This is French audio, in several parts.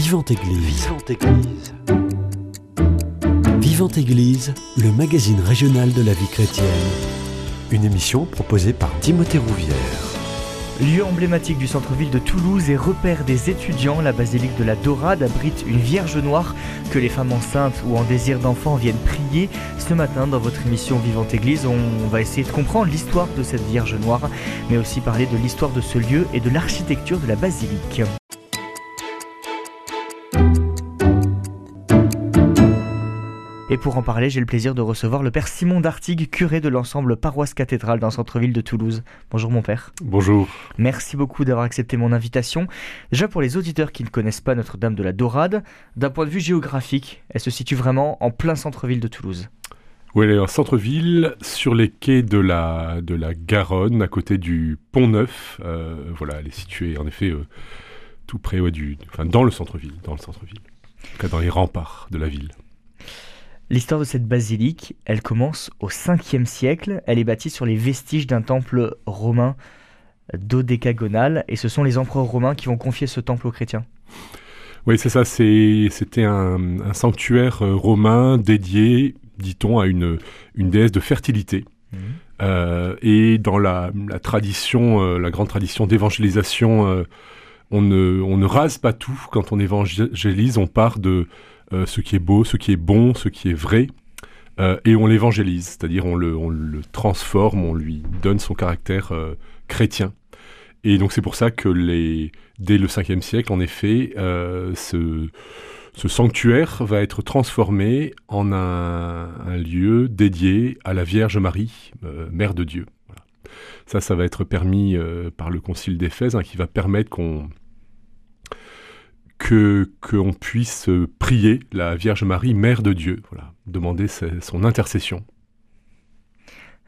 Vivante Église. Vivante Église. Vivante Église, le magazine régional de la vie chrétienne. Une émission proposée par Timothée Rouvière. Lieu emblématique du centre-ville de Toulouse et repère des étudiants, la basilique de la Dorade abrite une Vierge Noire que les femmes enceintes ou en désir d'enfant viennent prier. Ce matin, dans votre émission Vivante Église, on va essayer de comprendre l'histoire de cette Vierge Noire, mais aussi parler de l'histoire de ce lieu et de l'architecture de la basilique. Et pour en parler, j'ai le plaisir de recevoir le père Simon Dartigue, curé de l'ensemble paroisse cathédrale dans le centre-ville de Toulouse. Bonjour mon père. Bonjour. Merci beaucoup d'avoir accepté mon invitation. Déjà pour les auditeurs qui ne connaissent pas Notre-Dame de la Dorade, d'un point de vue géographique, elle se situe vraiment en plein centre-ville de Toulouse. Oui, elle est en centre-ville, sur les quais de la, de la Garonne, à côté du Pont Neuf. Euh, voilà, elle est située en effet euh, tout près du, enfin, dans le centre-ville, dans le centre-ville, dans les remparts de la ville. L'histoire de cette basilique, elle commence au 5e siècle. Elle est bâtie sur les vestiges d'un temple romain dodécagonal, et ce sont les empereurs romains qui vont confier ce temple aux chrétiens. Oui, c'est ça. C'était un, sanctuaire euh, romain dédié, dit-on, à une, une déesse de fertilité. Mhm. Euh, et dans la, tradition, euh, la grande tradition d'évangélisation, on, ne, on ne rase pas tout. Quand on évangélise, on part de ce qui est beau, ce qui est bon, ce qui est vrai, euh, et on l'évangélise, c'est-à-dire on le, transforme, on lui donne son caractère euh, chrétien. Et donc c'est pour ça que les, dès le 5e siècle, en effet, ce, sanctuaire va être transformé en un, lieu dédié à la Vierge Marie, Mère de Dieu. Ça, ça va être permis par le Concile d'Éphèse, hein, qui va permettre qu'on que qu'on puisse prier la Vierge Marie, Mère de Dieu, voilà, demander son intercession.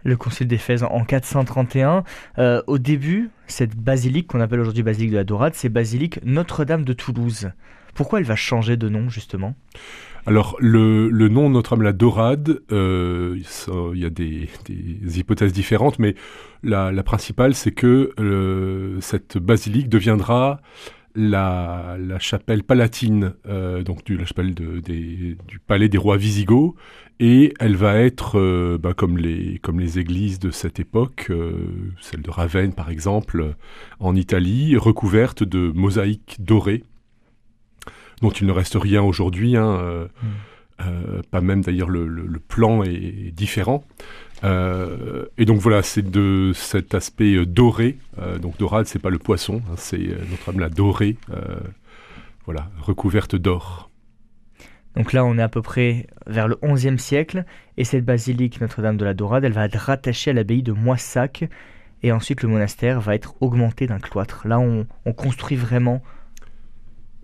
Le Concile d'Éphèse en 431. Euh, au début, cette basilique qu'on appelle aujourd'hui basilique de la Dorade, c'est basilique Notre-Dame de Toulouse. Pourquoi elle va changer de nom justement? Alors, le, nom Notre-Dame de la Dorade, euh, il y a des, hypothèses différentes, mais la, principale, c'est que euh, cette basilique deviendra la, chapelle palatine, euh, donc du, la chapelle du palais des rois Visigoths, et elle va être, euh, bah, comme, les, comme les églises de cette époque, euh, celle de Ravenne par exemple, en Italie, recouverte de mosaïques dorées, dont il ne reste rien aujourd'hui, hein, mm. pas même d'ailleurs le, plan est différent. Euh, et donc voilà, c'est de cet aspect euh, doré. Euh, donc dorade, c'est pas le poisson, hein, c'est notre âme la dorée, voilà, recouverte d'or. Donc là, on est à peu près vers le XIe siècle, et cette basilique Notre-Dame de la Dorade, elle va être rattachée à l'abbaye de Moissac, et ensuite le monastère va être augmenté d'un cloître. Là, on, construit vraiment.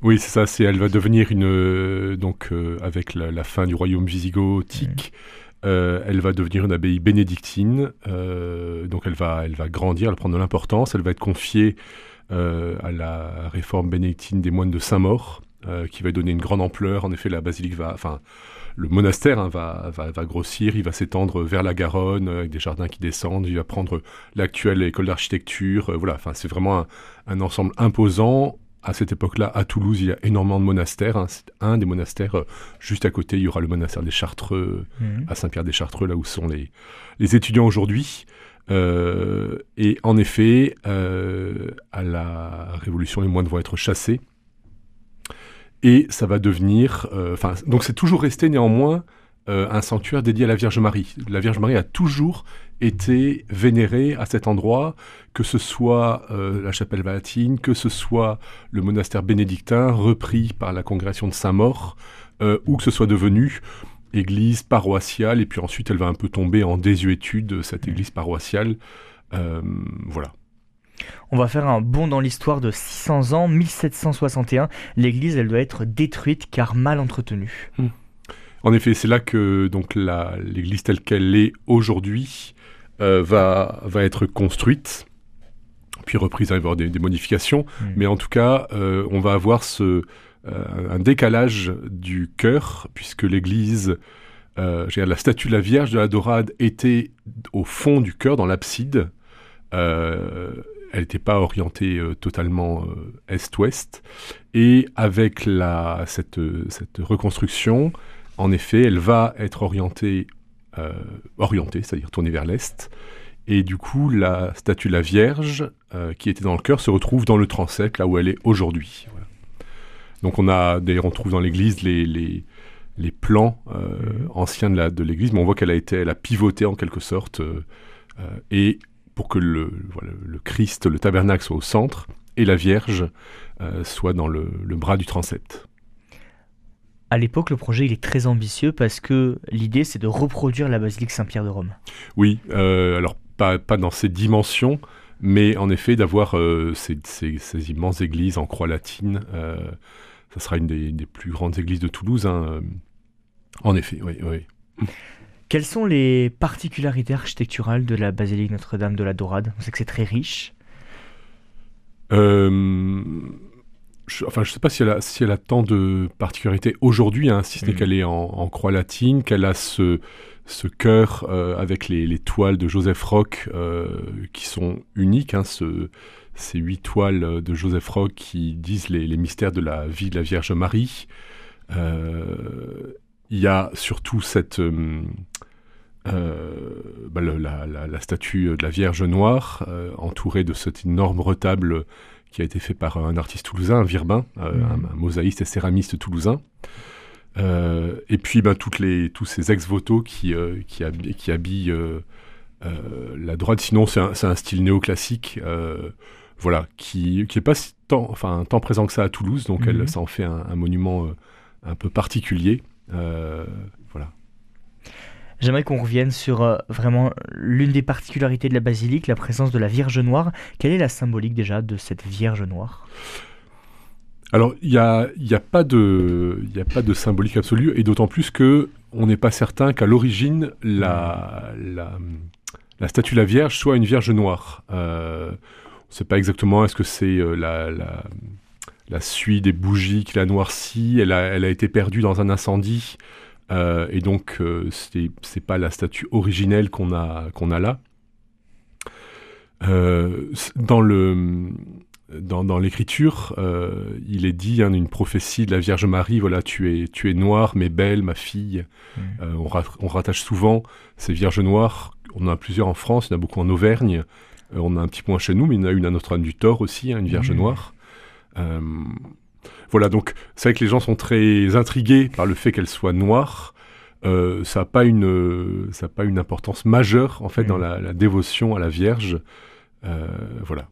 Oui, c'est ça. C'est, elle va devenir une donc avec la, fin du royaume visigothique. Mmh. Euh, elle va devenir une abbaye bénédictine, euh, donc elle va, elle va grandir, elle va prendre de l'importance, elle va être confiée euh, à la réforme bénédictine des moines de Saint-Maur, qui va donner une grande ampleur. En effet, la basilique va, enfin, le monastère hein, va, va, grossir, il va s'étendre vers la Garonne avec des jardins qui descendent, il va prendre l'actuelle école d'architecture. voilà, enfin, c'est vraiment un, ensemble imposant à cette époque-là, à Toulouse, il y a énormément de monastères. Hein. C'est un des monastères. Euh, juste à côté, il y aura le monastère des Chartreux, mhm. à Saint-Pierre-des-Chartreux, là où sont les, les étudiants aujourd'hui. Euh, et en effet, euh, à la Révolution, les moines vont être chassés. Et ça va devenir... Enfin, donc c'est toujours resté néanmoins un sanctuaire dédié à la Vierge Marie. La Vierge Marie a toujours été vénérée à cet endroit, que ce soit euh, la chapelle Valatine, que ce soit le monastère bénédictin repris par la congrégation de Saint-Maur, euh, ou que ce soit devenu église paroissiale, et puis ensuite elle va un peu tomber en désuétude, cette église paroissiale. Euh, voilà. On va faire un bond dans l'histoire de 600 ans, 1761. L'église, elle doit être détruite car mal entretenue. Hmm. En effet, c'est là que donc l'église telle qu'elle est aujourd'hui euh, va, va être construite, puis reprise, il va y avoir des, modifications, hmm. mais en tout cas, euh, on va avoir ce, euh, un décalage du cœur, puisque l'église, la statue de la Vierge de la Dorade était au fond du cœur, dans l'abside, elle n'était pas orientée totalement est-ouest. Et avec la, cette, cette reconstruction, en effet, elle va être orientée, orientée c'est-à-dire tournée vers l'est. Et du coup, la statue de la Vierge, qui était dans le cœur, se retrouve dans le transept, là où elle est aujourd'hui. Donc on a, d'ailleurs, on trouve dans l'église les, plans mhm. anciens de l'église, mais on voit qu'elle a été, elle a pivoté en quelque sorte, et pour que le, le Christ, le tabernacle soit au centre et la Vierge euh, soit dans le, bras du transept. À l'époque, le projet il est très ambitieux parce que l'idée c'est de reproduire la basilique Saint-Pierre de Rome. Oui, euh, alors pas, pas dans ces dimensions, mais en effet d'avoir euh, ces, ces, immenses églises en croix latine. ça sera une des, plus grandes églises de Toulouse. Hein, en effet, oui. oui. Quelles sont les particularités architecturales de la basilique Notre-Dame de la Dorade? On sait que c'est très riche. Euh, je, enfin, je ne sais pas si elle, a, si elle a tant de particularités aujourd'hui, hein, si ce n'est mm. qu'elle est en, croix latine, qu'elle a ce, ce cœur euh, avec les, toiles de Joseph Roch euh, qui sont uniques, hein, ce, ces huit toiles de Joseph Roch qui disent les, les, mystères de la vie de la Vierge Marie. Il y a surtout cette euh, bah, la, statue de la Vierge Noire, euh, entourée de cet énorme retable qui a été fait par un artiste toulousain, un Virbin, euh, mhm. un, mosaïste et céramiste toulousain. et puis bah, toutes les, tous ces ex-voto qui, qui, qui, habillent la droite. Sinon, c'est un, style néoclassique voilà, qui n'est pas tant, enfin, tant présent que ça à Toulouse, donc elle, mhm. ça en fait un, un monument un peu particulier. J'aimerais qu'on revienne sur euh, vraiment l'une des particularités de la basilique, la présence de la Vierge Noire. Quelle est la symbolique déjà de cette Vierge Noire? Alors, il n'y a, y a, pas de, symbolique absolue, et d'autant plus que on n'est pas certain qu'à l'origine, la, statue de la Vierge soit une Vierge noire. Euh, on ne sait pas exactement, est-ce que c'est euh, la, suie des bougies qui l'a noircie, elle a été perdue dans un incendie, euh, et donc, euh, ce c'est pas la statue originelle qu'on a, qu'on a là. Euh, dans le dans, dans l'écriture, il est dit hein, une prophétie de la Vierge Marie. Voilà, tu es tu es noire mais belle, ma fille. Mmh. On, on, rattache souvent ces Vierges noires. On en a plusieurs en France, il y en a beaucoup en Auvergne. on a un petit point chez nous, mais il y en a une à Notre-Dame du Thor aussi, hein, une Vierge mmh. noire. Voilà, donc c'est vrai que les gens sont très intrigués par le fait qu'elle soit noire. Euh, ça n'a pas une pas une importance majeure en fait dans mm. la, dévotion à la Vierge. Euh, voilà.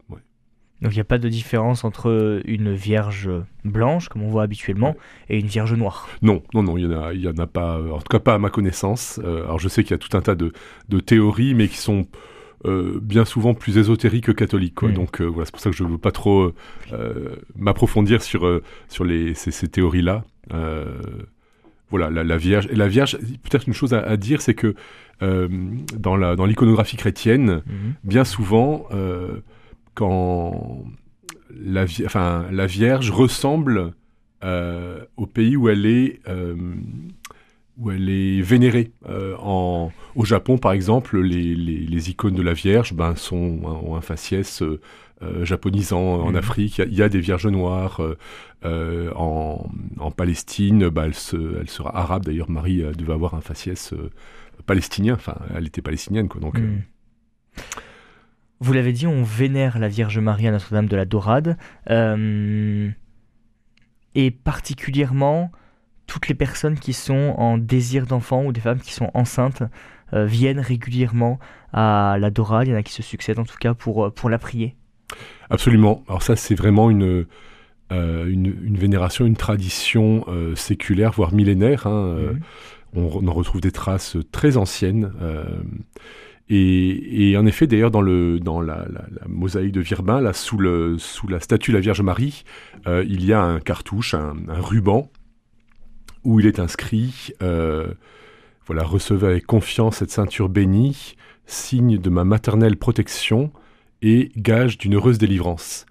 Donc il n'y a pas de différence entre une Vierge blanche, comme on voit habituellement, et une Vierge noire. Non, non, non, il n'y y en a pas, en tout cas pas à ma connaissance. Euh, alors je sais qu'il y a tout un tas de, de théories, mais qui sont euh, bien souvent plus ésotérique que catholique. Mm. Donc euh, voilà, c'est pour ça que je ne veux pas trop euh, m'approfondir sur, sur les, ces, théories-là. voilà, la, Vierge. Et la Vierge, peut-être une chose à, dire, c'est que dans l'iconographie chrétienne, mm-hmm. bien souvent, quand la, enfin, la Vierge ressemble au pays où elle est où elle est vénérée. Euh, en, au Japon, par exemple, les, les, icônes de la Vierge ben, sont, ont un faciès euh, euh, japonisant. En mhm. Afrique, il y, a des Vierges noires. En, en, Palestine, ben, elle, se, elle, sera arabe. D'ailleurs, Marie devait avoir un faciès palestinien. Enfin, elle était palestinienne. Quoi, donc, mhm. Vous l'avez dit, on vénère la Vierge Marie à Notre-Dame de la Dorade. et particulièrement toutes les personnes qui sont en désir d'enfant ou des femmes qui sont enceintes euh, viennent régulièrement à la Dora. Il y en a qui se succèdent en tout cas pour, euh, pour la prier. Absolument. Alors ça, c'est vraiment une, euh, une, vénération, une tradition séculaire, voire millénaire. Hein, mhm. on, en retrouve des traces très anciennes. Et, en effet, d'ailleurs, dans, le, dans la, mosaïque de Virbin, là, sous, le, sous la statue de la Vierge Marie, il y a un cartouche, un, un ruban où il est inscrit euh, voilà, recevez avec confiance cette ceinture bénie, signe de ma maternelle protection et gage d'une heureuse délivrance.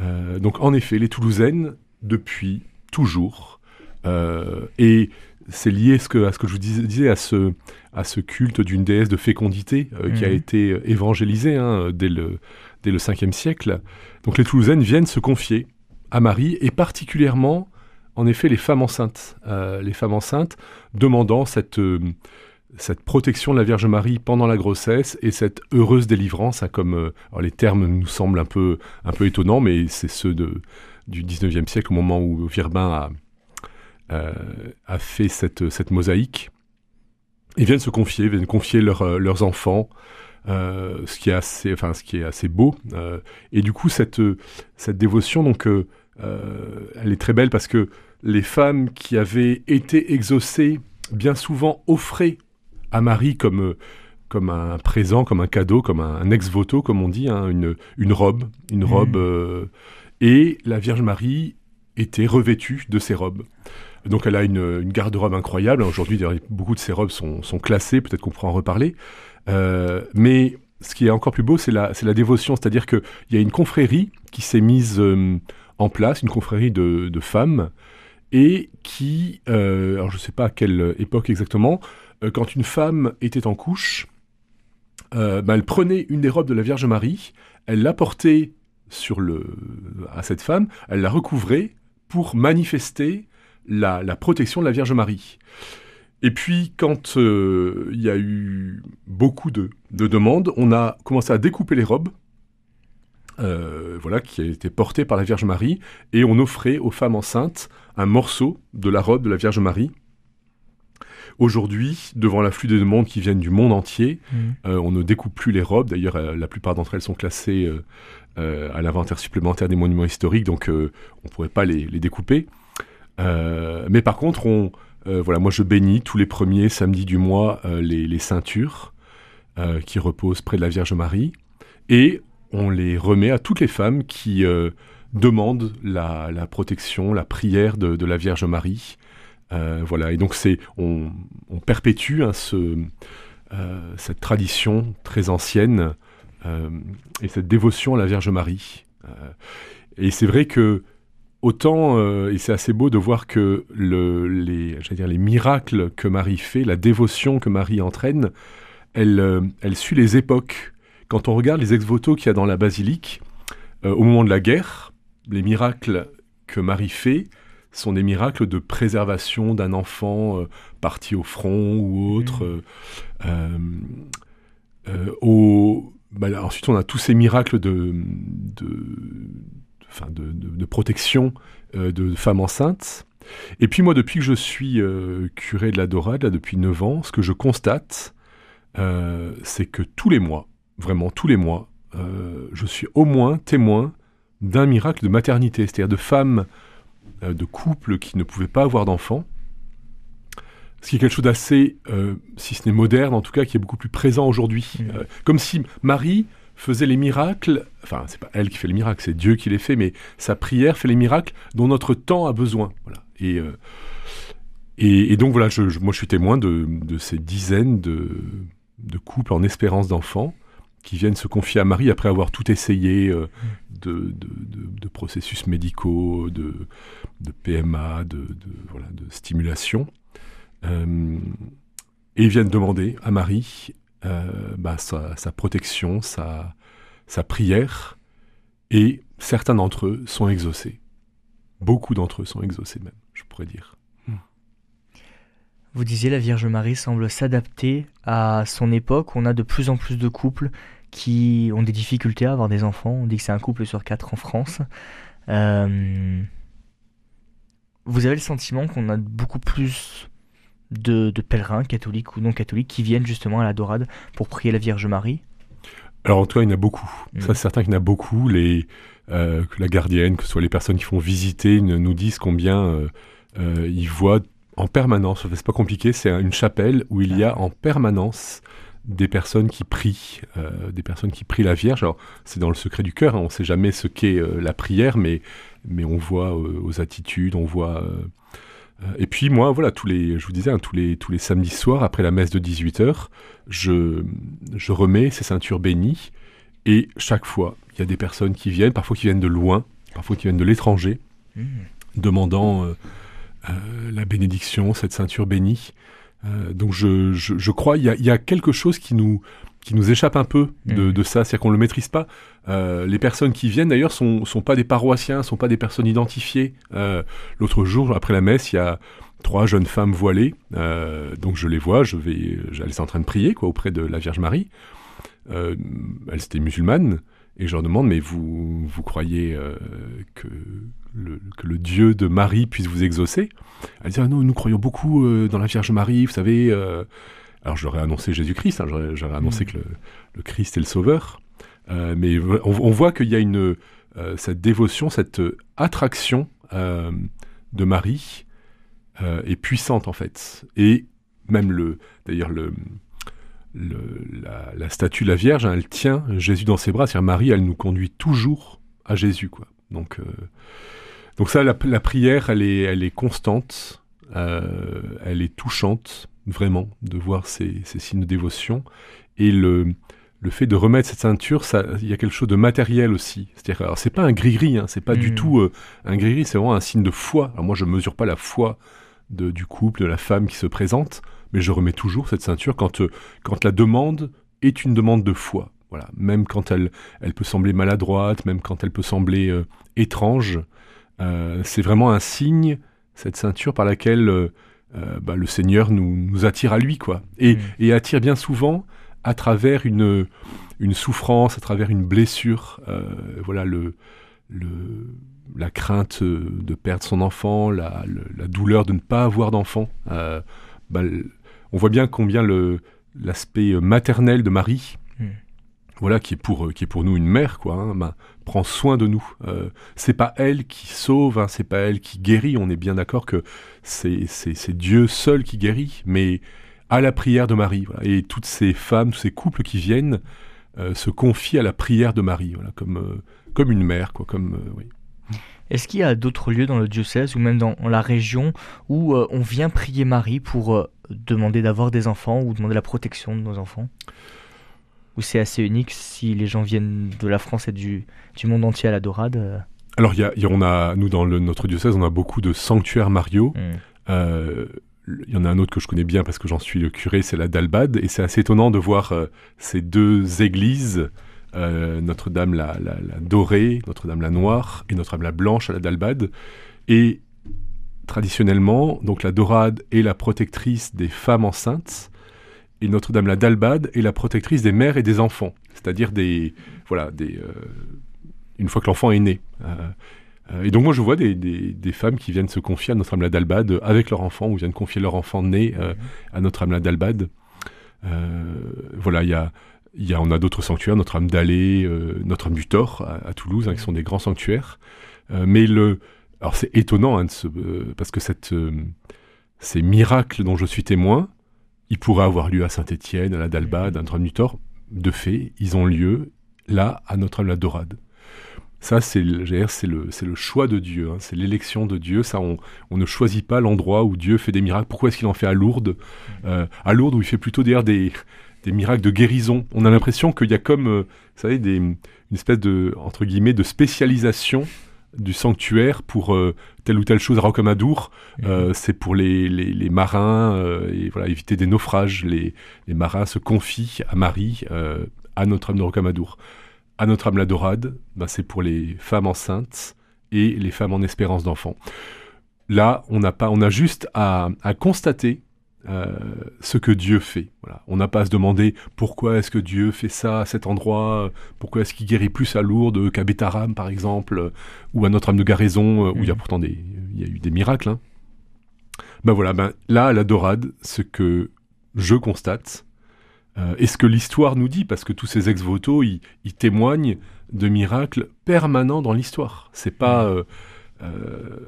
Euh, donc en effet, les Toulousaines, depuis toujours, euh, et c'est lié à ce, que, à ce que je vous disais, à ce, à ce culte d'une déesse de fécondité qui a mm. été évangélisé hein, dès, le, dès le 5e siècle. Donc les Toulousaines viennent se confier à Marie, et particulièrement, en effet, les femmes enceintes. les femmes enceintes demandant cette cette protection de la Vierge Marie pendant la grossesse et cette heureuse délivrance, hein, comme euh, les termes nous semblent un peu, un peu étonnants, mais c'est ceux de, du 19e siècle, au moment où Virbin a, euh, a fait cette, cette mosaïque. Ils viennent se confier, viennent confier euh, leurs enfants, ce, qui est assez, enfin, ce qui est assez beau. et du coup, cette, cette dévotion, donc, elle est très belle parce que les femmes qui avaient été exaucées bien souvent offraient à Marie comme, euh, comme un présent, comme un cadeau, comme un, ex-voto, comme on dit, hein, une, une robe. Une mmh. robe euh, et la Vierge Marie était revêtue de ces robes. Donc elle a une, garde-robe incroyable. Aujourd'hui, beaucoup de ces robes sont, classées, peut-être qu'on pourra en reparler. Euh, mais ce qui est encore plus beau, c'est la, la dévotion. C'est-à-dire qu'il y a une confrérie qui s'est mise en place, une confrérie de, femmes, et qui, alors je ne sais pas à quelle époque exactement, euh, quand une femme était en couche, euh, ben, elle prenait une des robes de la Vierge Marie, elle la portait sur le, à cette femme, elle la recouvrait pour manifester la, protection de la Vierge Marie. Et puis, quand euh, il y a eu beaucoup de, demandes, on a commencé à découper les robes, voilà, qui étaient portées par la Vierge Marie, et on offrait aux femmes enceintes un morceau de la robe de la Vierge Marie Aujourd'hui, devant l'afflux de demandes qui viennent du monde entier, mm. euh, on ne découpe plus les robes. D'ailleurs, euh, la plupart d'entre elles sont classées euh, à l'inventaire supplémentaire des monuments historiques, donc on ne pourrait pas les, découper. mais par contre, on, voilà, moi je bénis tous les premiers samedis du mois les, ceintures qui reposent près de la Vierge Marie, et on les remet à toutes les femmes qui demandent la, protection, la prière de la Vierge Marie. Euh, voilà, et donc on, perpétue hein, euh, cette tradition très ancienne euh, et cette dévotion à la Vierge Marie. et c'est vrai que autant, et c'est assez beau de voir que le, les, miracles que Marie fait, la dévotion que Marie entraîne, elle suit les époques. Quand on regarde les ex-voto qu'il y a dans la basilique, au moment de la guerre, les miracles que Marie fait, sont des miracles de préservation d'un enfant euh, parti au front ou autre. Euh, euh, au, bah ensuite, on a tous ces miracles de, de, de, protection de femmes enceintes. Et puis moi, depuis que je suis curé de la Dorade, là, depuis 9 ans, ce que je constate, c'est que tous les mois, vraiment tous les mois, je suis au moins témoin d'un miracle de maternité, c'est-à-dire de femmes euh, de couples qui ne pouvaient pas avoir d'enfants. Ce qui est quelque chose d'assez, euh, si ce n'est moderne, en tout cas, qui est beaucoup plus présent aujourd'hui. Mmh. Euh, comme si Marie faisait les miracles, enfin, c'est pas elle qui fait les miracles, c'est Dieu qui les fait, mais sa prière fait les miracles dont notre temps a besoin. Voilà. Et, et, donc, voilà, je, moi, je suis témoin de, ces dizaines de, de couples en espérance d'enfants qui viennent se confier à Marie après avoir tout essayé mmh. de, de, processus médicaux, de, PMA, de, voilà, stimulation. Euh, et ils viennent demander à Marie euh, bah, sa, protection, sa, sa prière, et certains d'entre eux sont exaucés. Beaucoup d'entre eux sont exaucés même, je pourrais dire. Vous disiez la Vierge Marie semble s'adapter à son époque. On a de plus en plus de couples qui ont des difficultés à avoir des enfants. On dit que c'est un couple sur quatre en France. Euh, vous avez le sentiment qu'on a beaucoup plus de, pèlerins, catholiques ou non catholiques, qui viennent justement à la Dorade pour prier la Vierge Marie? Alors en tout cas, il y en a beaucoup. Mm. Ça, c'est certain qu'il y en a beaucoup. Les, euh, que la gardienne, que ce soit les personnes qui font visiter, nous disent combien euh, ils voient en permanence. C'est pas compliqué, c'est une chapelle où il y a en permanence des personnes qui prient, euh, des personnes qui prient la Vierge. Alors, c'est dans le secret du cœur, hein, on ne sait jamais ce qu'est euh, la prière, mais, mais on voit euh, aux attitudes, on voit... et puis moi, voilà, tous les, je vous disais, hein, tous, les, tous les samedis soirs, après la messe de 18h, je, je remets ces ceintures bénies, et chaque fois, il y a des personnes qui viennent, parfois qui viennent de loin, parfois qui viennent de l'étranger, mmh. demandant la bénédiction, cette ceinture bénie. Euh, donc je, je, crois il y, a, quelque chose qui nous, qui nous échappe un peu de, mmh. ça, c'est-à-dire qu'on ne le maîtrise pas. Euh, les personnes qui viennent d'ailleurs sont, sont pas des paroissiens, sont pas des personnes identifiées. Euh, l'autre jour, après la messe, il y a trois jeunes femmes voilées, euh, donc je les vois, je vais, elles sont en train de prier quoi auprès de la Vierge Marie. elles étaient musulmanes et je leur demande mais vous vous croyez que le, que le Dieu de Marie puisse vous exaucer Elles disent ah non, nous croyons beaucoup dans la Vierge Marie, vous savez. Alors j'aurais annoncé Jésus-Christ, hein, j'aurais annoncé que le, Christ est le Sauveur. Euh, mais on, voit qu'il y a une, euh, cette dévotion, cette attraction euh, de Marie est puissante en fait. Et même le, d'ailleurs le, la, statue de la Vierge, hein, elle tient Jésus dans ses bras. C'est-à-dire Marie, elle nous conduit toujours à Jésus, quoi. Donc, donc ça, la, la, prière, elle est, elle est constante, elle est touchante vraiment, de voir ces, signes de dévotion. Et le, le fait de remettre cette ceinture, il y a quelque chose de matériel aussi. C'est-à-dire, c'est pas un gris-gris, hein, c'est pas du hmm. tout euh, un gris-gris, c'est vraiment un signe de foi. Alors moi, je mesure pas la foi de, du couple, de la femme qui se présente, mais je remets toujours cette ceinture quand, euh, quand la demande est une demande de foi. Voilà, même quand elle, elle peut sembler maladroite, même quand elle peut sembler euh, étrange, c'est vraiment un signe, cette ceinture par laquelle euh, bah, le Seigneur nous, nous, attire à lui, quoi. Et, mm. et, attire bien souvent à travers une, une souffrance, à travers une blessure. Euh, voilà, le, le, la crainte de perdre son enfant, la, la douleur de ne pas avoir d'enfant. Euh, bah, on voit bien combien l'aspect maternel de Marie, mm. voilà, qui est pour qui est pour nous une mère, quoi, hein, bah, prend soin de nous. Euh, c'est pas elle qui sauve, hein, c'est pas elle qui guérit. On est bien d'accord que c'est Dieu seul qui guérit, mais à la prière de Marie. Et toutes ces femmes, tous ces couples qui viennent euh, se confient à la prière de Marie, comme, euh, comme une mère. Quoi, comme, euh, oui. Est-ce qu'il y a d'autres lieux dans le diocèse ou même dans la région où on vient prier Marie pour demander d'avoir des enfants ou demander la protection de nos enfants? Ou c'est assez unique si les gens viennent de la France et du, du monde entier à la Dorade alors, y y on a, nous, dans notre diocèse, on a beaucoup de sanctuaires Mario. Mm. Euh, il y en a un autre que je connais bien parce que j'en suis le curé, c'est la Dalbade. Et c'est assez étonnant de voir euh, ces deux églises, euh, Notre-Dame la, dorée, Notre-Dame la noire et Notre-Dame la blanche à la Dalbade. Et traditionnellement, donc la dorade est la protectrice des femmes enceintes et Notre-Dame la Dalbade est la protectrice des mères et des enfants, c'est-à-dire des voilà des une fois que l'enfant est né. Euh, euh, et donc moi je vois des, femmes qui viennent se confier à Notre-Dame la Dalbade avec leur enfant ou viennent confier leur enfant né euh, à Notre-Dame la Dalbade. voilà, il y a, y a, on a d'autres sanctuaires, Notre-Dame d'Allée, Notre-Dame du Thor à, Toulouse, hein, qui sont des grands sanctuaires. mais le, alors c'est étonnant hein, parce que cette, ces miracles dont je suis témoin, ils pourraient avoir lieu à Saint-Étienne, à la Dalbade, à Notre-Dame du Thor. De fait, ils ont lieu là à Notre-Dame la Dorade. Ça, c'est le, le, le choix de Dieu, hein. c'est l'élection de Dieu. Ça, on, ne choisit pas l'endroit où Dieu fait des miracles. Pourquoi est-ce qu'il en fait à Lourdes? Euh, À Lourdes, où il fait plutôt d'ailleurs des, des miracles de guérison. On a l'impression qu'il y a comme, euh, vous savez, des, une espèce de, entre guillemets, de spécialisation du sanctuaire pour euh, telle ou telle chose à Rocamadour. Mmh. c'est pour les, les, marins et voilà éviter des naufrages. Les, les marins se confient à Marie, à Notre-Dame de Rocamadour à Notre-Dame la Dorade, ben c'est pour les femmes enceintes et les femmes en espérance d'enfant. Là, on n'a pas, on a juste à, constater euh, ce que Dieu fait. Voilà. On n'a pas à se demander pourquoi est-ce que Dieu fait ça à cet endroit, pourquoi est-ce qu'il guérit plus à Lourdes qu'à Bétaram, par exemple, ou à Notre-Dame de Garaison, où il y a mmh. pourtant des, il y a eu des miracles. Hein. Ben voilà, ben là, à la Dorade, ce que je constate, euh, et ce que l'histoire nous dit, parce que tous ces ex-voto, ils, témoignent de miracles permanents dans l'histoire. C'est pas, mm. euh, euh,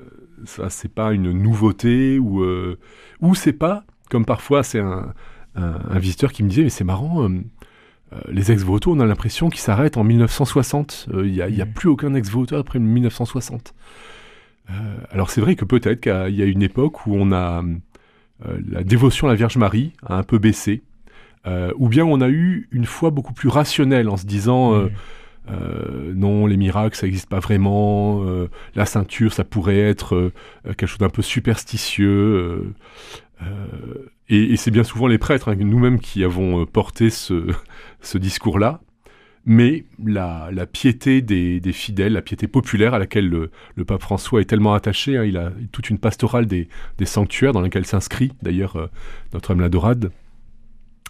ça, c'est pas une nouveauté ou ou c'est pas comme parfois c'est un, un, visiteur qui me disait mais c'est marrant. les ex-voto, on a l'impression qu'ils s'arrêtent en 1960. Il n'y a, a, mm. plus aucun ex-voto après 1960. alors c'est vrai que peut-être qu'il y a une époque où on a la dévotion à la Vierge Marie a un peu baissé. Euh, ou bien on a eu une foi beaucoup plus rationnelle en se disant euh, euh, non, les miracles, ça n'existe pas vraiment, la ceinture, ça pourrait être quelque chose d'un peu superstitieux. Et, c'est bien souvent les prêtres, hein, nous-mêmes, qui avons porté ce, ce discours-là mais la, piété des, fidèles, la piété populaire à laquelle le, pape François est tellement attaché, hein, il a toute une pastorale des, sanctuaires dans laquelle s'inscrit d'ailleurs euh, Notre-Dame la Dorade,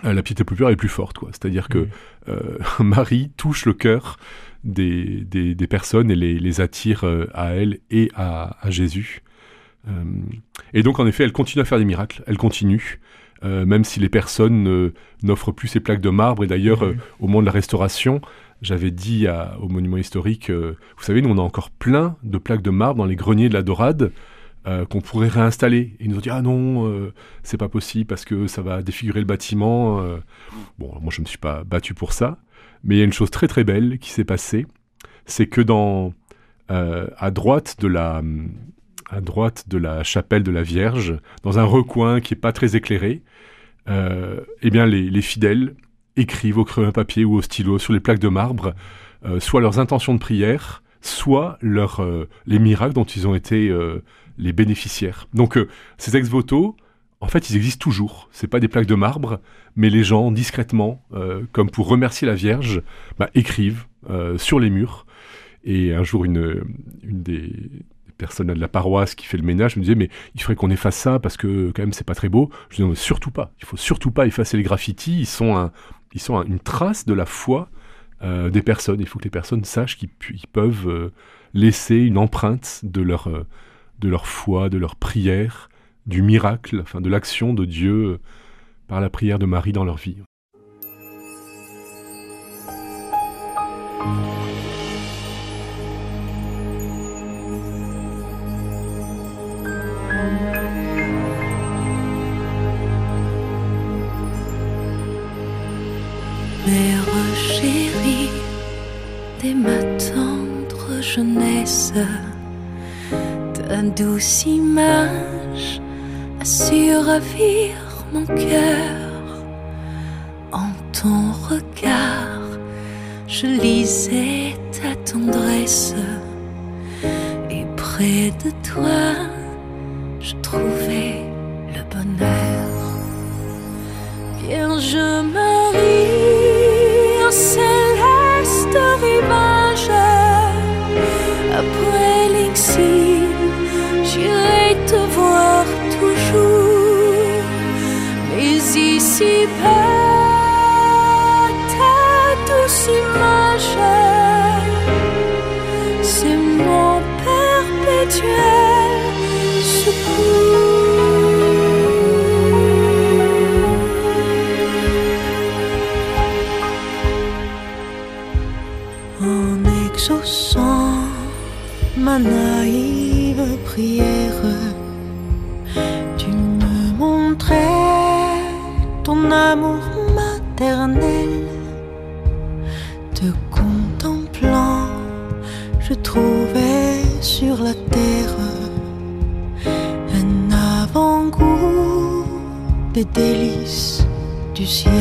euh, la piété populaire est plus forte. C'est-à-dire que euh, Marie touche le cœur des, personnes et les, attire à elle et à, Jésus. Et donc en effet, elle continue à faire des miracles, elle continue. Euh, même si les personnes n'offrent plus ces plaques de marbre. Et d'ailleurs, mhm. euh, au moment de la restauration, j'avais dit au monument historique, euh, vous savez, nous on a encore plein de plaques de marbre dans les greniers de la Dorade qu'on pourrait réinstaller. Et ils nous ont dit, ah non, c'est pas possible parce que ça va défigurer le bâtiment. Bon, moi je ne me suis pas battu pour ça. Mais il y a une chose très très belle qui s'est passée, c'est que dans, à droite de la à droite de la chapelle de la Vierge, dans un recoin qui n'est pas très éclairé, euh, eh bien les, fidèles écrivent au creux d'un papier ou au stylo sur les plaques de marbre, euh, soit leurs intentions de prière, soit euh, les miracles dont ils ont été les bénéficiaires. Donc ces ex-voto, en fait, ils existent toujours. C'est pas des plaques de marbre, mais les gens discrètement, comme pour remercier la Vierge, bah, écrivent sur les murs. Et un jour, une, une des, personne de la paroisse qui fait le ménage me disait mais il faudrait qu'on efface ça parce que quand même c'est pas très beau. Je dis non, surtout pas. Il faut surtout pas effacer les graffitis. Ils sont ils sont une trace de la foi euh, des personnes. Il faut que les personnes sachent qu'ils peuvent euh, laisser une empreinte de leur euh, de leur foi, de leur prière, du miracle, enfin de l'action de Dieu par la prière de Marie dans leur vie. Ma tendre jeunesse, ta douce image a su ravir mon cœur. En ton regard, je lisais ta tendresse, et près de toi, je trouvais Te contemplant, je trouvais sur la terre un avant-goût des délices du ciel.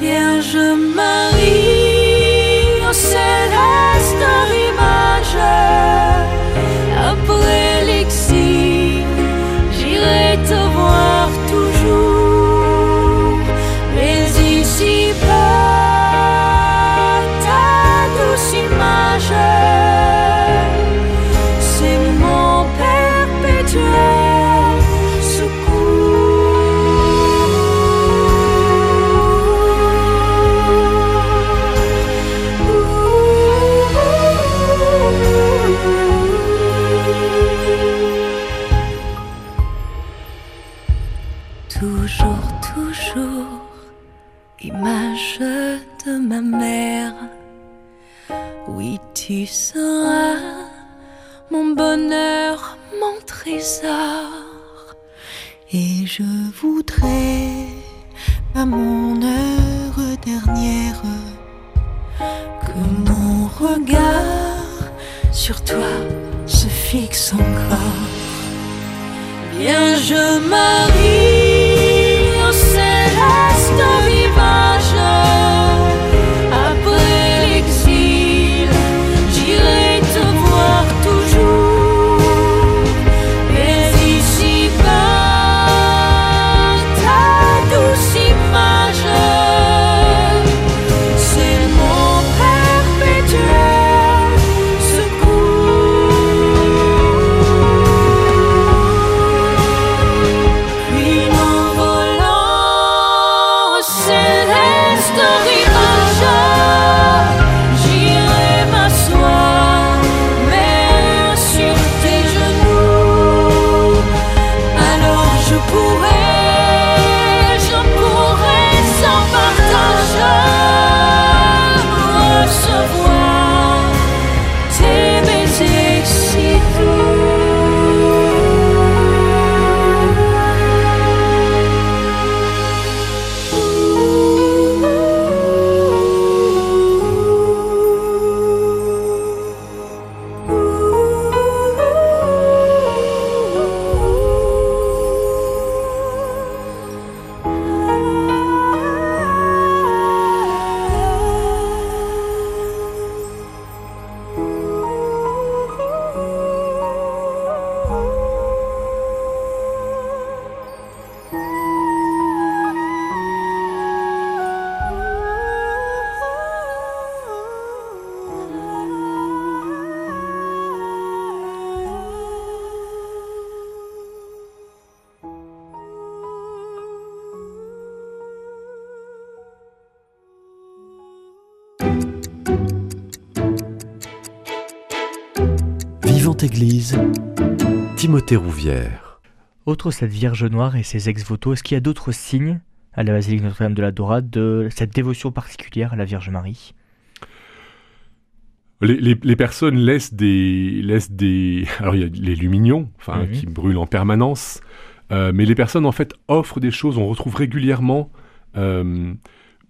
Vierge Marie, mon regard sur toi se fixe encore. Bien, je marie Timothée Rouvière. Autre cette Vierge Noire et ses ex-voto, est-ce qu'il y a d'autres signes à la basilique Notre-Dame de la Dorade de cette dévotion particulière à la Vierge Marie? Les, personnes laissent des, laissent des. Alors il y a les luminions, enfin Mhm. qui brûlent en permanence, euh, mais les personnes en fait offrent des choses. On retrouve régulièrement euh,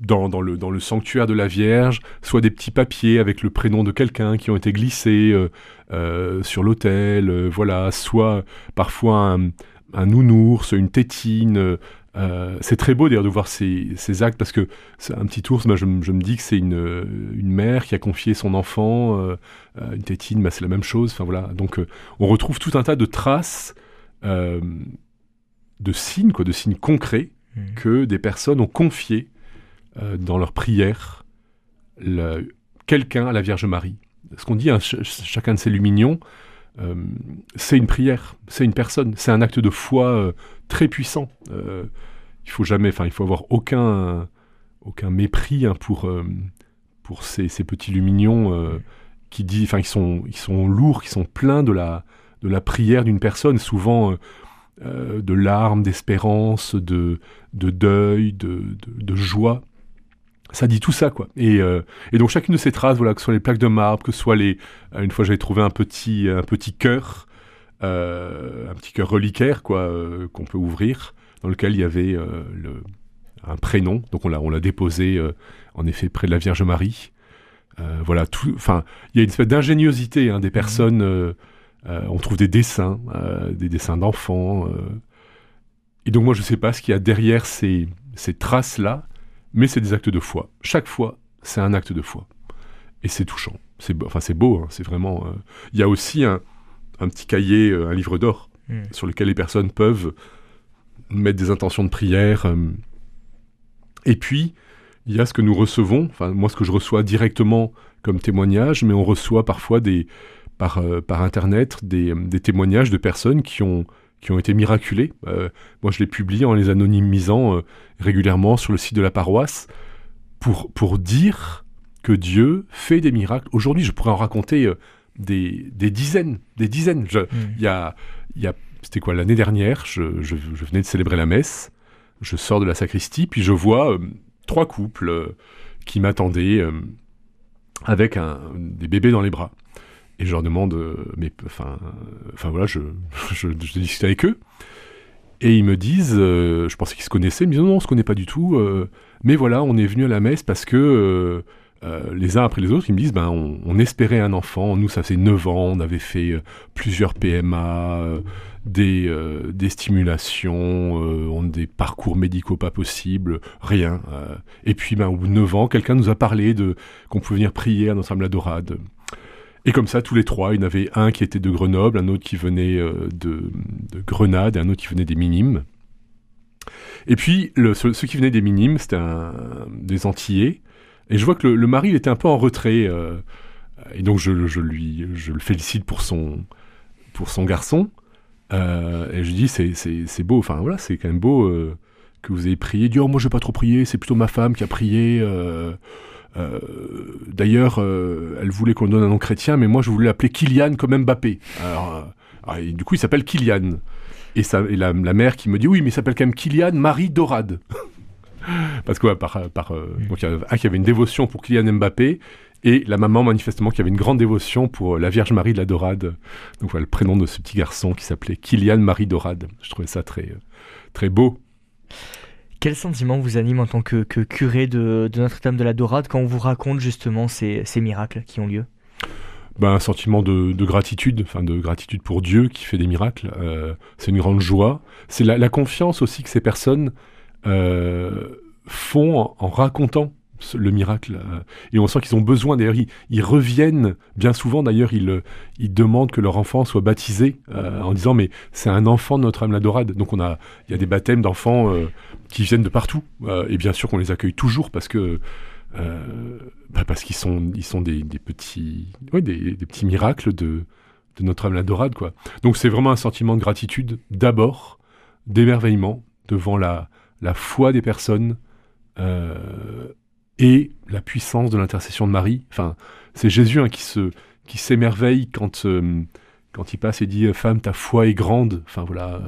dans, dans le, dans le sanctuaire de la Vierge, soit des petits papiers avec le prénom de quelqu'un qui ont été glissés euh, euh, sur l'autel, euh, voilà, soit parfois un, un nounours, une tétine. c'est très beau d'ailleurs de voir ces, ces actes parce que c'est un petit ours, bah, je, me- je me dis que c'est une, une mère qui a confié son enfant, une tétine, bah, c'est la même chose. Enfin voilà, donc on retrouve tout un tas de traces, de signes, quoi, de signes concrets Mhm. que des personnes ont confié euh, dans leur prière quelqu'un à la Vierge Marie. Ce qu'on dit à ch- chacun de ces luminions, euh, c'est une prière, c'est une personne, c'est un acte de foi euh, très puissant. Il faut jamais, enfin, il faut avoir aucun, aucun mépris hein, pour, pour ces, petits luminions euh, qui dit, enfin, ils sont, ils sont lourds, qui sont pleins de la, de la prière d'une personne, souvent de larmes, d'espérance, de, de deuil, de, de, de joie. Ça dit tout ça, quoi. Et, euh, et donc chacune de ces traces, voilà, que ce soit les plaques de marbre, que ce soit les, une fois j'avais trouvé un petit, un petit cœur, euh, un petit cœur reliquaire, quoi, euh, qu'on peut ouvrir, dans lequel il y avait le, un prénom. Donc on l'a, on l'a déposé, en effet, près de la Vierge Marie. Voilà, tout. Enfin, il y a une espèce d'ingéniosité hein, des personnes. euh, euh, on trouve des dessins, des dessins d'enfants. Et donc moi, je sais pas ce qu'il y a derrière ces, ces traces-là, mais c'est des actes de foi. Chaque fois, c'est un acte de foi. Et c'est touchant. C'est beau, enfin, c'est beau. hein, c'est vraiment. euh. Il y a aussi un, un petit cahier, euh, un livre d'or, Mm. sur lequel les personnes peuvent mettre des intentions de prière. euh. Et puis, il y a ce que nous recevons, enfin, moi, ce que je reçois directement comme témoignage, mais on reçoit parfois des, par, par Internet des, des témoignages de personnes qui ont, qui ont été miraculées. Euh, moi, je les publie en les anonymisant euh, régulièrement sur le site de la paroisse pour, pour dire que Dieu fait des miracles. Aujourd'hui, je pourrais en raconter euh, des, des dizaines, des dizaines. Mm. il y a, y a c'était quoi l'année dernière je, je- je venais de célébrer la messe je sors de la sacristie puis je vois trois couples qui m'attendaient avec un, des bébés dans les bras et je leur demande euh, mais enfin euh, enfin voilà je, je, discute avec eux et ils me disent euh, je pensais qu'ils se connaissaient ils me disent non, non on se connaît pas du tout mais voilà on est venu à la messe parce que les uns après les autres, ils me disent, ben, on, espérait un enfant. Nous, ça fait 9 ans, on avait fait plusieurs PMA, des, stimulations, on- des parcours médicaux pas possibles, rien. et puis, ben, au bout de 9 ans, quelqu'un nous a parlé de qu'on pouvait venir prier à la Dorade. Et comme ça, tous les trois, il y en avait un qui était de Grenoble, un autre qui venait euh, de, de Grenade et un autre qui venait des Minimes. Et puis, ceux, qui venaient des Minimes, c'était des Antillais. Et je vois que le, mari, il était un peu en retrait. euh, et donc, je, le félicite pour son, pour son garçon. Euh, et je lui dis, c'est, beau. Enfin, voilà, c'est quand même beau que vous ayez prié. Il dit, oh, moi, je vais pas trop prier. C'est plutôt ma femme qui a prié. Euh, d'ailleurs, euh, elle voulait qu'on donne un nom chrétien, mais moi, je voulais l'appeler Kylian comme Mbappé. Euh, et du coup, il s'appelle Kylian. Et, ça, la, mère qui me dit, oui, mais il s'appelle quand même Kylian Marie Dorade. Parce que par, par, donc il y a un qui avait une dévotion pour Kylian Mbappé et la maman manifestement qui avait une grande dévotion pour la Vierge Marie de la Dorade. Donc voilà le prénom de ce petit garçon qui s'appelait Kylian Marie Dorade. Je trouvais ça très très beau. Quel sentiment vous anime en tant que, curé de, Notre-Dame de la Dorade quand on vous raconte justement ces, miracles qui ont lieu? Ben, un sentiment de, de gratitude, enfin de gratitude pour Dieu qui fait des miracles. Euh, c'est une grande joie. C'est la, confiance aussi que ces personnes euh, font en, racontant le miracle. euh, et on sent qu'ils ont besoin, d'ailleurs, ils, reviennent, bien souvent d'ailleurs, ils, euh, ils demandent que leur enfant soit baptisé euh, en disant mais c'est un enfant de Notre-Dame la Dorade. Donc on a, il y a des baptêmes d'enfants qui viennent de partout. Et bien sûr qu'on les accueille toujours parce que bah, parce qu'ils sont, ils sont des, petits, des, petits miracles de, de Notre-Dame la Dorade, quoi. Donc c'est vraiment un sentiment de gratitude, d'abord, d'émerveillement devant la, la foi des personnes et la puissance de l'intercession de Marie. Enfin, c'est Jésus hein, qui se, qui s'émerveille quand, euh, quand il passe et dit Femme, ta foi est grande, enfin voilà,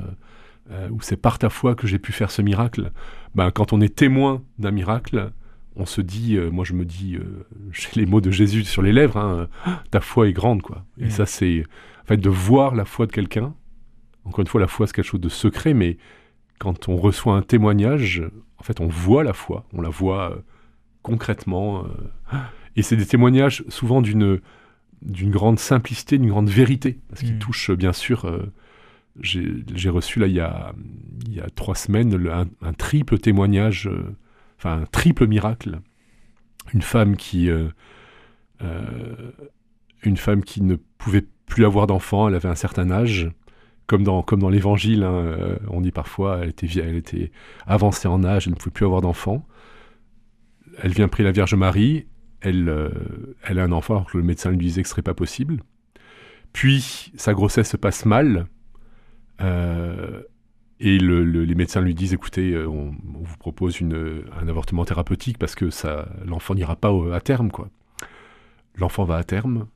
ou c'est par ta foi que j'ai pu faire ce miracle, ben, quand on est témoin d'un miracle, on se dit, moi je me dis, j'ai les mots de Jésus sur les lèvres, hein, ta foi est grande, quoi. Et mm. ça, c'est, en fait, de voir la foi de quelqu'un, encore une fois, la foi, c'est quelque chose de secret, mais quand on reçoit un témoignage, en fait, on voit la foi, on la voit euh, concrètement. Euh, et c'est des témoignages souvent d'une d'une grande simplicité, d'une grande vérité, parce qu'ils mm. touchent bien sûr. Euh, j'ai reçu là il y a, il y a trois semaines un, triple témoignage, enfin un triple miracle. Une femme qui une femme qui ne pouvait plus avoir d'enfants, elle avait un certain âge, comme dans, comme dans l'évangile, hein, euh, on dit parfois, elle était, elle était avancée en âge, elle ne pouvait plus avoir d'enfants. Elle vient prier la Vierge Marie, elle, euh, elle a un enfant alors que le médecin lui disait que ce serait pas possible. Puis sa grossesse se passe mal, euh, et les médecins lui disent écoutez, on, vous propose une, un avortement thérapeutique parce que l'enfant n'ira pas à terme. L'enfant va à terme,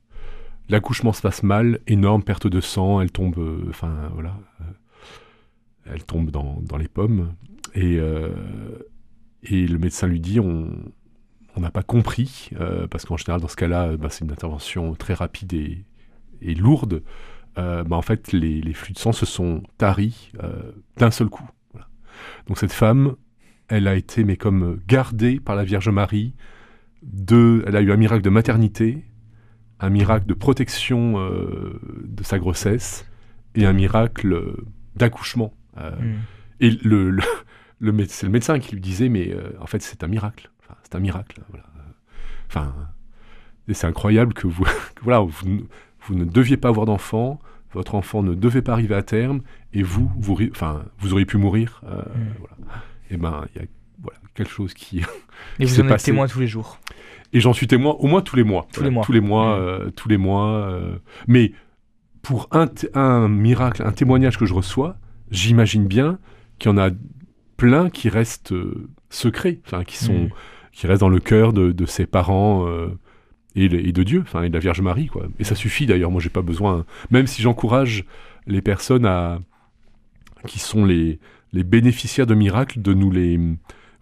L'accouchement se passe mal, énorme perte de sang, elle tombe, euh, enfin voilà, euh, elle tombe dans, les pommes. Et, euh, et le médecin lui dit on n'a pas compris, parce qu'en général, dans ce cas-là, bah, c'est une intervention très rapide et, et lourde. Bah, en fait, les, les, flux de sang se sont taris d'un seul coup. Donc cette femme, elle a été mais comme gardée par la Vierge Marie. De, elle a eu un miracle de maternité, un miracle de protection euh, de sa grossesse et un miracle d'accouchement. Euh, hmm. Et le, le, c'est le médecin qui lui disait, mais euh, en fait, c'est un miracle. Enfin, c'est un miracle. Voilà. Enfin, c'est incroyable que vous, voilà, vous, vous, ne deviez pas avoir d'enfant, votre enfant ne devait pas arriver à terme, et vous, vous, enfin, vous auriez pu mourir. Hmm. voilà. Et ben, il y a voilà, quelque chose qui. Et vous en êtes témoin tous les jours. Et j'en suis témoin au moins tous les mois. Tous les mois. Tous les mois. Mmh. Euh, tous les mois euh. mais pour un, un, miracle, un témoignage que je reçois, j'imagine bien qu'il y en a plein qui restent euh, secrets, enfin, qui, sont, mmh. qui restent dans le cœur de, de ses parents et, et, de Dieu, enfin, et de la Vierge Marie. Quoi. Et ça suffit d'ailleurs, moi j'ai pas besoin, même si j'encourage les personnes à, qui sont les, les bénéficiaires de miracles de nous les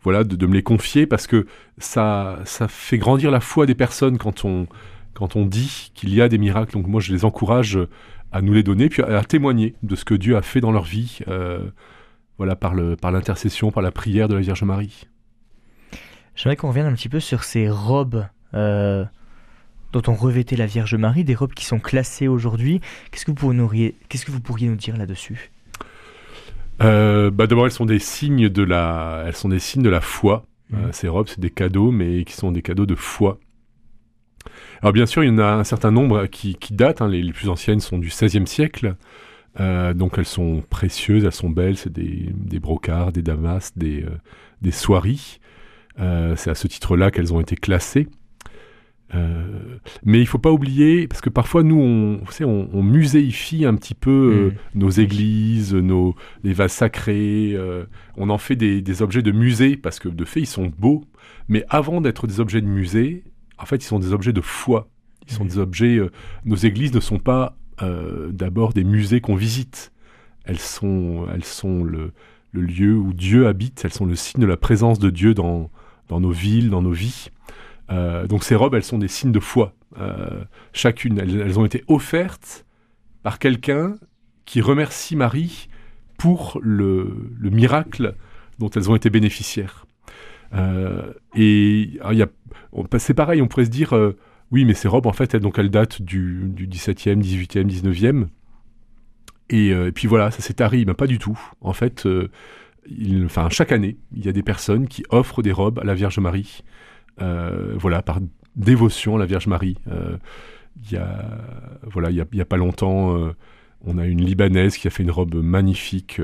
voilà, de, me les confier parce que ça, ça fait grandir la foi des personnes quand on, quand on dit qu'il y a des miracles. Donc moi, je les encourage à nous les donner, puis à, témoigner de ce que Dieu a fait dans leur vie, euh, voilà, par, le, par l'intercession, par la prière de la Vierge Marie. J'aimerais qu'on revienne un petit peu sur ces robes euh, dont on revêtait la Vierge Marie, des robes qui sont classées aujourd'hui. Qu'est-ce que qu'est-ce que vous pourriez nous dire là-dessus? Euh, bah D'abord, elles sont des signes de la, elles sont des signes de la foi. Mmh. Euh, ces robes, c'est des cadeaux, mais qui sont des cadeaux de foi. Alors bien sûr, il y en a un certain nombre qui, qui datent. Hein. les, plus anciennes sont du XVIe siècle. Euh, donc elles sont précieuses, elles sont belles. C'est des, des brocards, des damas, des, euh, des soieries. Euh, c'est à ce titre-là qu'elles ont été classées. Mais il faut pas oublier, parce que parfois nous, on, on, on muséifie un petit peu mm. nos églises, nos les vases sacrés. On en fait des, des, objets de musée parce que de fait ils sont beaux. Mais avant d'être des objets de musée, en fait, ils sont des objets de foi. Ils sont mm. des objets. nos églises ne sont pas d'abord des musées qu'on visite. Elles sont, elles sont le, lieu où Dieu habite. Elles sont le signe de la présence de Dieu dans, dans nos villes, dans nos vies. Euh, donc ces robes, elles sont des signes de foi. Euh, chacune, elles, ont été offertes par quelqu'un qui remercie Marie pour le, miracle dont elles ont été bénéficiaires. Euh, et c'est pareil, on pourrait se dire, oui, mais ces robes, en fait, elles, donc, elles datent du, du 17e, 18e, 19e. Et, puis voilà, ça s'est tari, mais pas du tout. En fait, enfin, chaque année, il y a des personnes qui offrent des robes à la Vierge Marie. Euh, voilà, par dévotion à la Vierge Marie. Euh, il y a, voilà, a, pas longtemps, euh, on a une Libanaise qui a fait une robe magnifique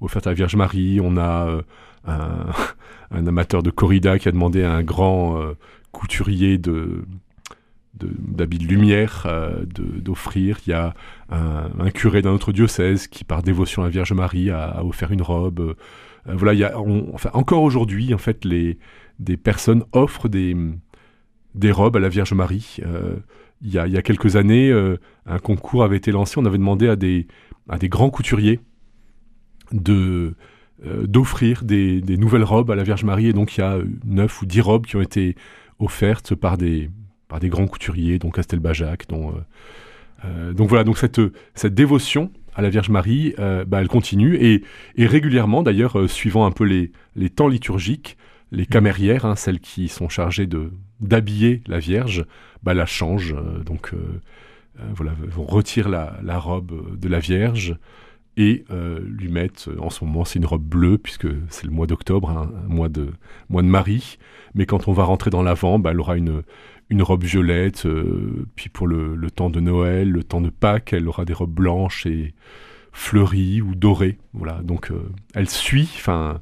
offerte à la Vierge Marie. On a un, amateur de corrida qui a demandé à un grand couturier de d'habits de, lumière d'offrir. Il y a un, curé d'un autre diocèse qui, par dévotion à la Vierge Marie, a, offert une robe. voilà, il y a, encore aujourd'hui, en fait, les, des personnes offrent des, des robes à la Vierge Marie. Il y, a, quelques années, un concours avait été lancé. On avait demandé à des, à des grands couturiers de d'offrir des, des, nouvelles robes à la Vierge Marie. Et donc il y a neuf ou dix robes qui ont été offertes par des, par des grands couturiers, dont Castelbajac, dont... donc voilà, donc cette, cette dévotion à la Vierge Marie, euh, bah, elle continue et, régulièrement d'ailleurs, euh, suivant un peu les, les, temps liturgiques, les camérières, hein, celles qui sont chargées de d'habiller la Vierge, bah, la changent. Euh, donc voilà, vont retirer la, la, robe de la Vierge et lui mettent, en ce moment c'est une robe bleue puisque c'est le mois d'octobre, hein, un mois de, mois de Marie, mais quand on va rentrer dans l'Avent, bah, elle aura une, une robe violette, euh, puis pour le, temps de Noël, le temps de Pâques, elle aura des robes blanches et fleuries ou dorées. Voilà, donc euh, elle suit, enfin,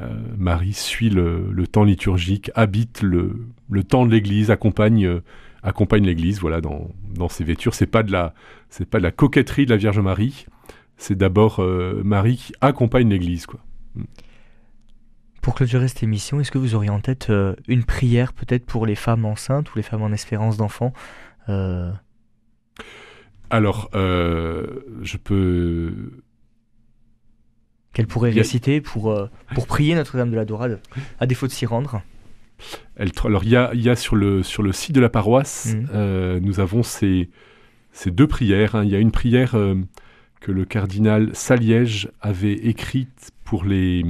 euh, Marie suit le, temps liturgique, habite le, temps de l'Église, accompagne, l'Église, voilà, dans, ses vêtures. C'est pas de la, c'est pas de la coquetterie de la Vierge Marie. C'est d'abord Marie qui accompagne l'Église, quoi. Pour clôturer cette émission, est-ce que vous auriez en tête euh, une prière peut-être pour les femmes enceintes ou les femmes en espérance d'enfants euh? Alors, euh, je peux... Qu'elle pourrait réciter pour, pour prier Notre-Dame de la Dorade, à défaut de s'y rendre? Alors, il y a, y a, sur, le, sur le site de la paroisse, mmh. nous avons ces, ces deux prières. Hein. Il y a une prière que le cardinal Saliège avait écrite pour les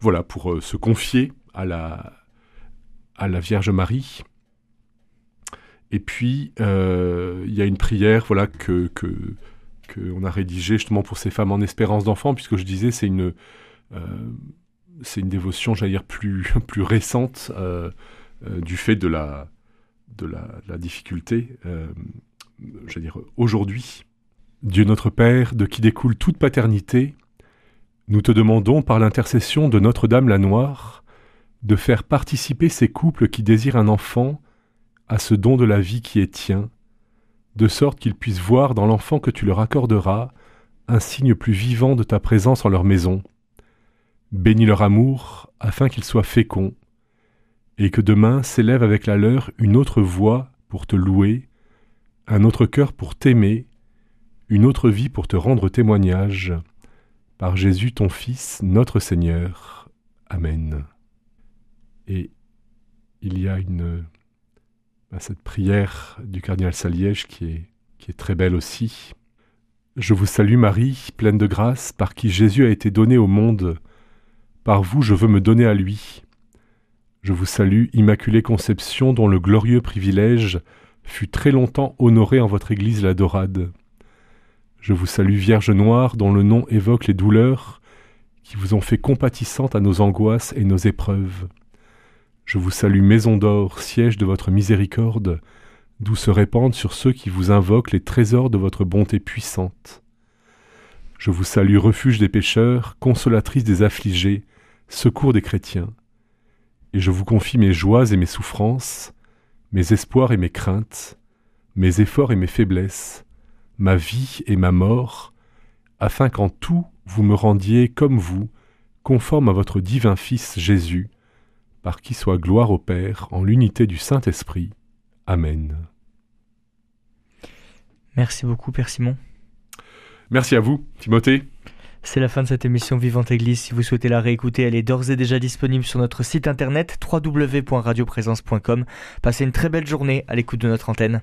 voilà, pour euh, se confier à la, à la Vierge Marie. Et puis, euh, il y a une prière voilà, que, que, a rédigée justement pour ces femmes en espérance d'enfant, puisque je disais, c'est une, euh, c'est une dévotion, j'allais dire, plus, plus récente du fait de la, de la, la difficulté, j'allais dire, aujourd'hui. Dieu notre Père, de qui découle toute paternité, nous te demandons, par l'intercession de Notre-Dame la Noire, de faire participer ces couples qui désirent un enfant à ce don de la vie qui est tien, de sorte qu'ils puissent voir dans l'enfant que tu leur accorderas un signe plus vivant de ta présence en leur maison. Bénis leur amour, afin qu'ils soient féconds, et que demain s'élève avec la leur une autre voix pour te louer, un autre cœur pour t'aimer, une autre vie pour te rendre témoignage par Jésus ton Fils, notre Seigneur. Amen. Et il y a une bah, cette prière du cardinal Saliège qui est, qui est très belle aussi. Je vous salue Marie, pleine de grâce, par qui Jésus a été donné au monde. Par vous je veux me donner à lui. Je vous salue, Immaculée Conception, dont le glorieux privilège fut très longtemps honoré en votre Église la Dorade. Je vous salue Vierge Noire, dont le nom évoque les douleurs qui vous ont fait compatissante à nos angoisses et nos épreuves. Je vous salue Maison d'or, siège de votre miséricorde, d'où se répandent sur ceux qui vous invoquent les trésors de votre bonté puissante. Je vous salue refuge des pécheurs, consolatrice des affligés, secours des chrétiens. Et je vous confie mes joies et mes souffrances, mes espoirs et mes craintes, mes efforts et mes faiblesses, ma vie et ma mort, afin qu'en tout vous me rendiez comme vous, conforme à votre divin Fils Jésus, par qui soit gloire au Père en l'unité du Saint-Esprit. Amen. Merci beaucoup, Père Simon. Merci à vous, Timothée. C'est la fin de cette émission Vivante Église. Si vous souhaitez la réécouter, elle est d'ores et déjà disponible sur notre site internet www.radioprésence.com. Passez une très belle journée à l'écoute de notre antenne.